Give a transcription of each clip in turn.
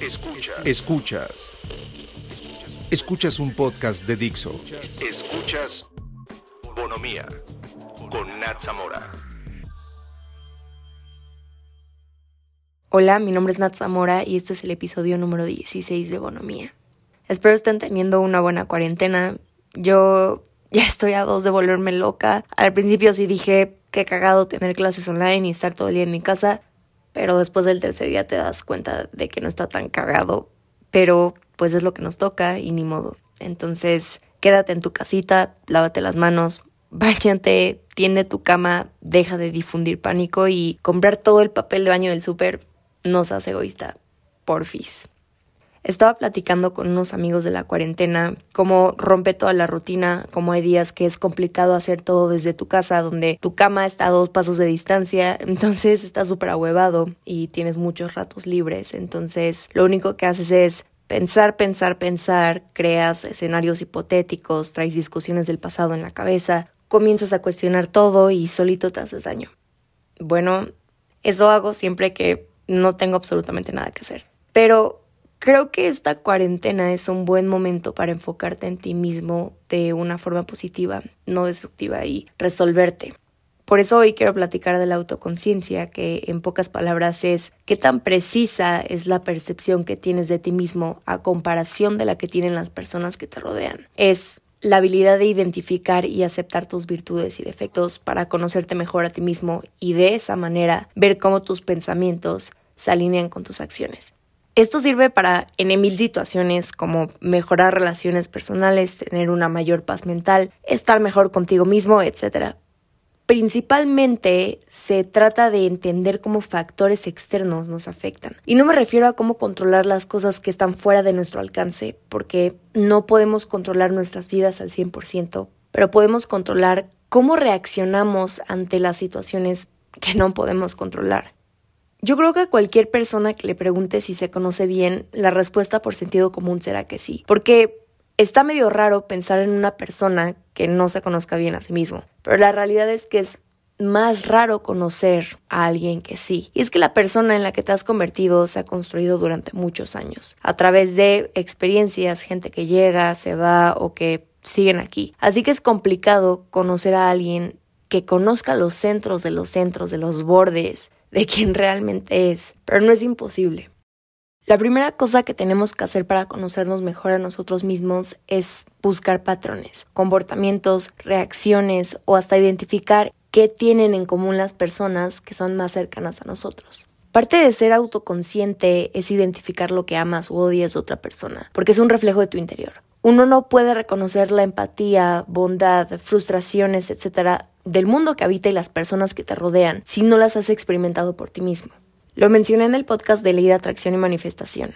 Escuchas. Escuchas. Escuchas un podcast de Dixo. Escuchas Bonomía con Nat Zamora. Hola, mi nombre es Nat Zamora y este es el episodio número 16 de Bonomía. Espero estén teniendo una buena cuarentena. Yo ya estoy a dos de volverme loca. Al principio sí dije que cagado tener clases online y estar todo el día en mi casa, pero después del tercer día te das cuenta de que no está tan cagado, pero pues es lo que nos toca y ni modo. Entonces, quédate en tu casita, lávate las manos, bañate, tiende tu cama, deja de difundir pánico y comprar todo el papel de baño del súper no seas egoísta, porfis. Estaba platicando con unos amigos de la cuarentena, cómo rompe toda la rutina, cómo hay días que es complicado hacer todo desde tu casa, donde tu cama está a dos pasos de distancia, entonces estás súper ahuevado y tienes muchos ratos libres, entonces lo único que haces es pensar, pensar, pensar, creas escenarios hipotéticos, traes discusiones del pasado en la cabeza, comienzas a cuestionar todo y solito te haces daño. Bueno, eso hago siempre que no tengo absolutamente nada que hacer. Pero Creo que esta cuarentena es un buen momento para enfocarte en ti mismo de una forma positiva, no destructiva y resolverte. Por eso hoy quiero platicar de la autoconciencia, que en pocas palabras es qué tan precisa es la percepción que tienes de ti mismo a comparación de la que tienen las personas que te rodean. Es la habilidad de identificar y aceptar tus virtudes y defectos para conocerte mejor a ti mismo y de esa manera ver cómo tus pensamientos se alinean con tus acciones. Esto sirve para en mil situaciones como mejorar relaciones personales, tener una mayor paz mental, estar mejor contigo mismo, etc. Principalmente se trata de entender cómo factores externos nos afectan. Y no me refiero a cómo controlar las cosas que están fuera de nuestro alcance, porque no podemos controlar nuestras vidas al 100%, pero podemos controlar cómo reaccionamos ante las situaciones que no podemos controlar. Yo creo que a cualquier persona que le pregunte si se conoce bien, la respuesta por sentido común será que sí. Porque está medio raro pensar en una persona que no se conozca bien a sí mismo. Pero la realidad es que es más raro conocer a alguien que sí. Y es que la persona en la que te has convertido se ha construido durante muchos años, a través de experiencias, gente que llega, se va o que siguen aquí. Así que es complicado conocer a alguien que conozca los centros de los centros, de los bordes, de quién realmente es, pero no es imposible. La primera cosa que tenemos que hacer para conocernos mejor a nosotros mismos es buscar patrones, comportamientos, reacciones o hasta identificar qué tienen en común las personas que son más cercanas a nosotros. Parte de ser autoconsciente es identificar lo que amas u odias de otra persona, porque es un reflejo de tu interior. Uno no puede reconocer la empatía, bondad, frustraciones, etcétera, del mundo que habita y las personas que te rodean si no las has experimentado por ti mismo. Lo mencioné en el podcast de Ley de Atracción y Manifestación.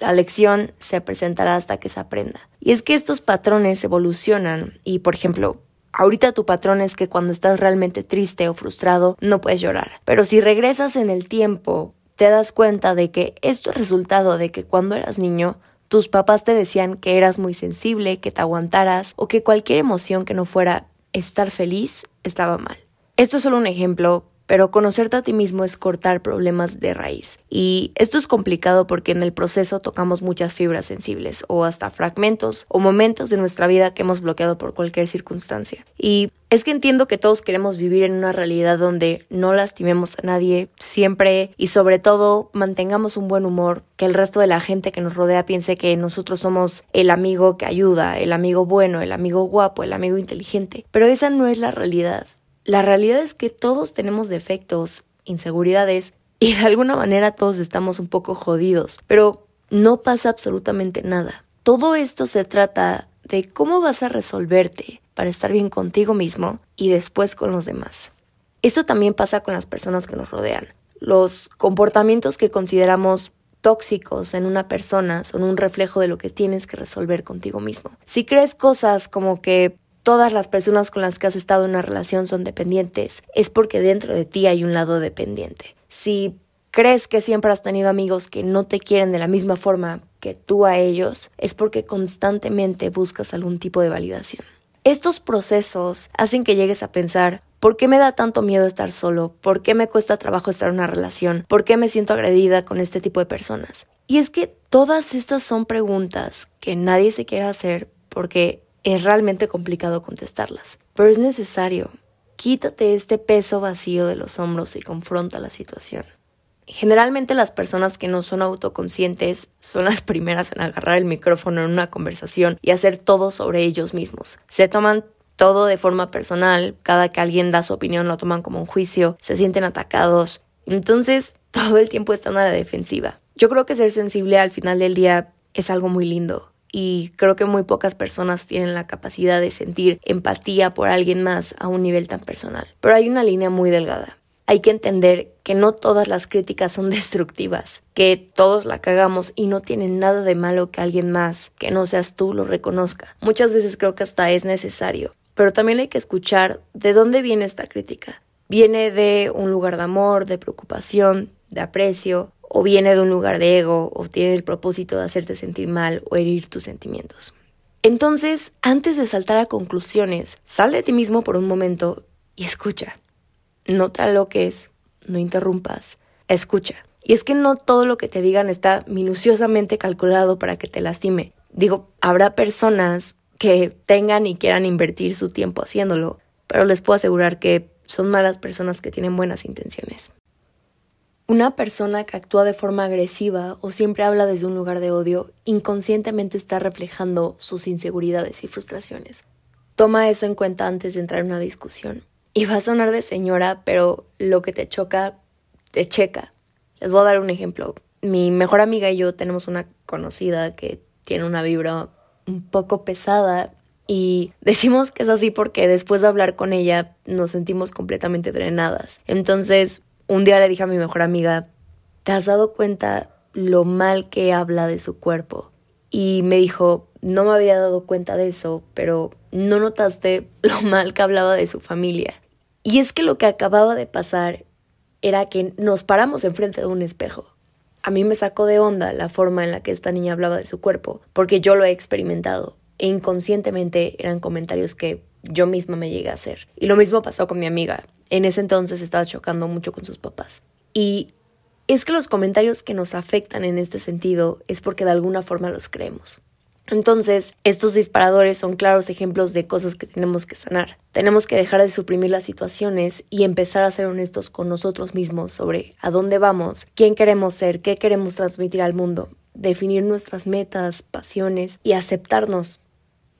La lección se presentará hasta que se aprenda. Y es que estos patrones evolucionan y, por ejemplo, ahorita tu patrón es que cuando estás realmente triste o frustrado no puedes llorar. Pero si regresas en el tiempo, te das cuenta de que esto es resultado de que cuando eras niño tus papás te decían que eras muy sensible, que te aguantaras o que cualquier emoción que no fuera estar feliz estaba mal. Esto es solo un ejemplo, pero conocerte a ti mismo es cortar problemas de raíz. Y esto es complicado porque en el proceso tocamos muchas fibras sensibles o hasta fragmentos o momentos de nuestra vida que hemos bloqueado por cualquier circunstancia. Y es que entiendo que todos queremos vivir en una realidad donde no lastimemos a nadie siempre y sobre todo mantengamos un buen humor, que el resto de la gente que nos rodea piense que nosotros somos el amigo que ayuda, el amigo bueno, el amigo guapo, el amigo inteligente. Pero esa no es la realidad. La realidad es que todos tenemos defectos, inseguridades y de alguna manera todos estamos un poco jodidos, pero no pasa absolutamente nada. Todo esto se trata de cómo vas a resolverte para estar bien contigo mismo y después con los demás. Esto también pasa con las personas que nos rodean. Los comportamientos que consideramos tóxicos en una persona son un reflejo de lo que tienes que resolver contigo mismo. Si crees cosas como que todas las personas con las que has estado en una relación son dependientes, es porque dentro de ti hay un lado dependiente. Si crees que siempre has tenido amigos que no te quieren de la misma forma que tú a ellos, es porque constantemente buscas algún tipo de validación. Estos procesos hacen que llegues a pensar, ¿Por qué me da tanto miedo estar solo? ¿Por qué me cuesta trabajo estar en una relación? ¿Por qué me siento agredida con este tipo de personas? Y es que todas estas son preguntas que nadie se quiere hacer porque es realmente complicado contestarlas. Pero es necesario. Quítate este peso vacío de los hombros y confronta la situación. Generalmente las personas que no son autoconscientes son las primeras en agarrar el micrófono en una conversación y hacer todo sobre ellos mismos. Se toman todo de forma personal, cada que alguien da su opinión lo toman como un juicio, se sienten atacados, entonces todo el tiempo están a la defensiva. Yo creo que ser sensible al final del día es algo muy lindo y creo que muy pocas personas tienen la capacidad de sentir empatía por alguien más a un nivel tan personal. Pero hay una línea muy delgada. Hay que entender que no todas las críticas son destructivas, que todos la cagamos y no tiene nada de malo que alguien más, que no seas tú, lo reconozca. Muchas veces creo que hasta es necesario pero también hay que escuchar de dónde viene esta crítica. ¿Viene de un lugar de amor, de preocupación, de aprecio? ¿O viene de un lugar de ego? ¿O tiene el propósito de hacerte sentir mal o herir tus sentimientos? Entonces, antes de saltar a conclusiones, sal de ti mismo por un momento y escucha. No te aloques, no interrumpas, escucha. Y es que no todo lo que te digan está minuciosamente calculado para que te lastime. Digo, habrá personas que tengan y quieran invertir su tiempo haciéndolo, pero les puedo asegurar que son malas personas que tienen buenas intenciones. Una persona que actúa de forma agresiva o siempre habla desde un lugar de odio inconscientemente está reflejando sus inseguridades y frustraciones. Toma eso en cuenta antes de entrar en una discusión. Y va a sonar de señora, pero lo que te choca, te checa. Les voy a dar un ejemplo. Mi mejor amiga y yo tenemos una conocida que tiene una vibra un poco pesada y decimos que es así porque después de hablar con ella nos sentimos completamente drenadas. Entonces, un día le dije a mi mejor amiga, ¿te has dado cuenta lo mal que habla de su cuerpo? Y me dijo, no me había dado cuenta de eso, pero no notaste lo mal que hablaba de su familia. Y es que lo que acababa de pasar era que nos paramos enfrente de un espejo a mí me sacó de onda la forma en la que esta niña hablaba de su cuerpo, porque yo lo he experimentado e inconscientemente eran comentarios que yo misma me llegué a hacer. Y lo mismo pasó con mi amiga. En ese entonces estaba chocando mucho con sus papás. Y es que los comentarios que nos afectan en este sentido es porque de alguna forma los creemos. Entonces, estos disparadores son claros ejemplos de cosas que tenemos que sanar. Tenemos que dejar de suprimir las situaciones y empezar a ser honestos con nosotros mismos sobre a dónde vamos, quién queremos ser, qué queremos transmitir al mundo, definir nuestras metas, pasiones y aceptarnos,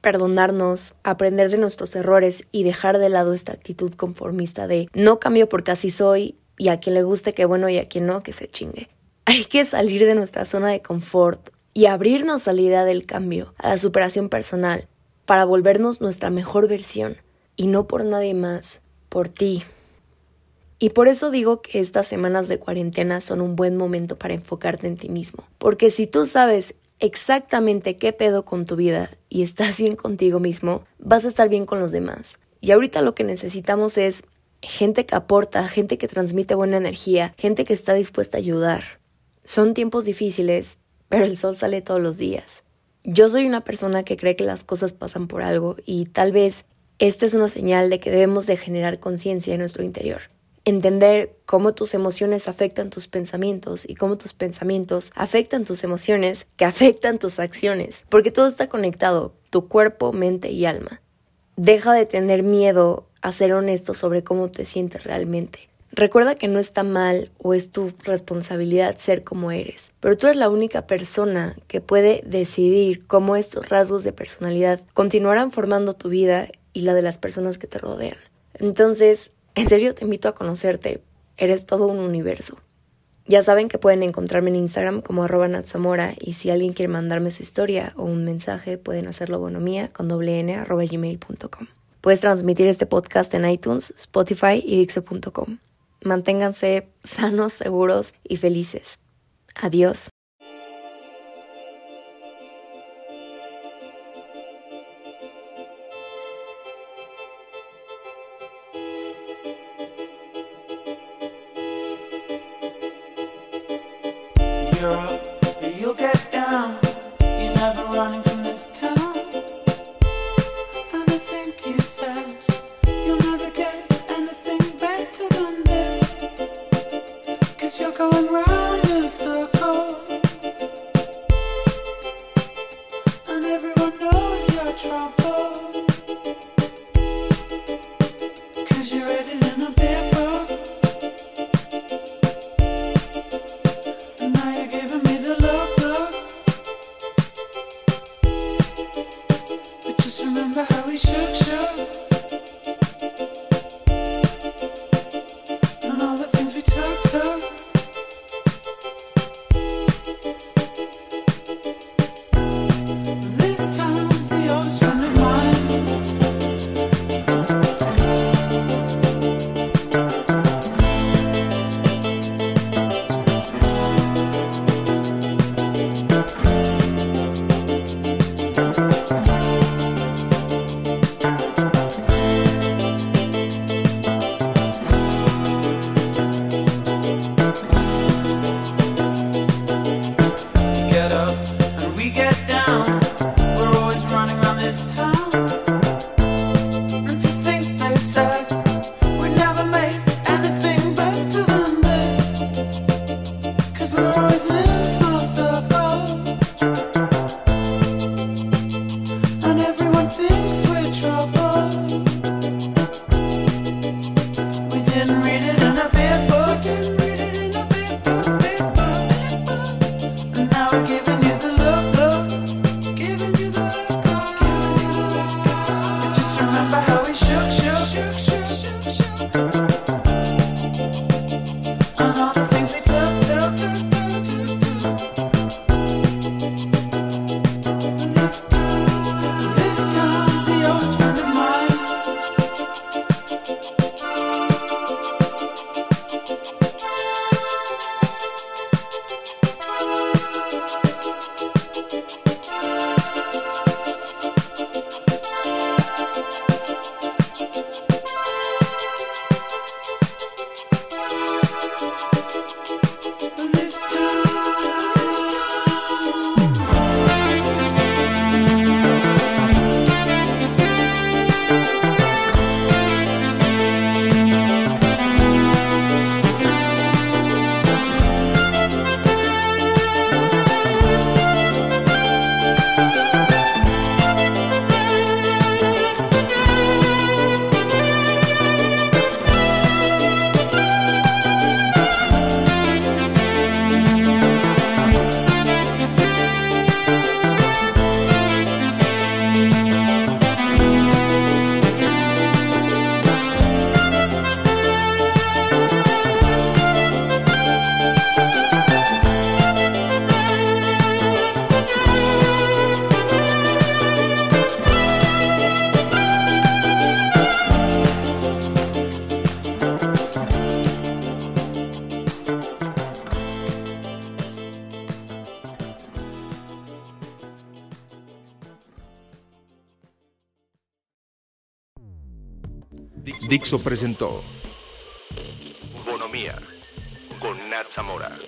perdonarnos, aprender de nuestros errores y dejar de lado esta actitud conformista de no cambio porque así soy y a quien le guste que bueno y a quien no que se chingue. Hay que salir de nuestra zona de confort, y abrirnos a la idea del cambio, a la superación personal, para volvernos nuestra mejor versión, y no por nadie más, por ti. Y por eso digo que estas semanas de cuarentena son un buen momento para enfocarte en ti mismo, porque si tú sabes exactamente qué pedo con tu vida y estás bien contigo mismo, vas a estar bien con los demás. Y ahorita lo que necesitamos es gente que aporta, gente que transmite buena energía, gente que está dispuesta a ayudar. Son tiempos difíciles, pero el sol sale todos los días. Yo soy una persona que cree que las cosas pasan por algo y tal vez esta es una señal de que debemos de generar conciencia en nuestro interior. Entender cómo tus emociones afectan tus pensamientos y cómo tus pensamientos afectan tus emociones que afectan tus acciones, porque todo está conectado, tu cuerpo, mente y alma. Deja de tener miedo a ser honesto sobre cómo te sientes realmente. Recuerda que no está mal o es tu responsabilidad ser como eres, pero tú eres la única persona que puede decidir cómo estos rasgos de personalidad continuarán formando tu vida y la de las personas que te rodean. Entonces, en serio te invito a conocerte, eres todo un universo. Ya saben que pueden encontrarme en Instagram como arroba natzamora y si alguien quiere mandarme su historia o un mensaje pueden hacerlo bonomía con doble arroba gmail.com. Puedes transmitir este podcast en iTunes, Spotify y Dixo.com. Manténganse sanos, seguros y felices. Adiós. running Dixo presentó Bonomía con Nat Zamora.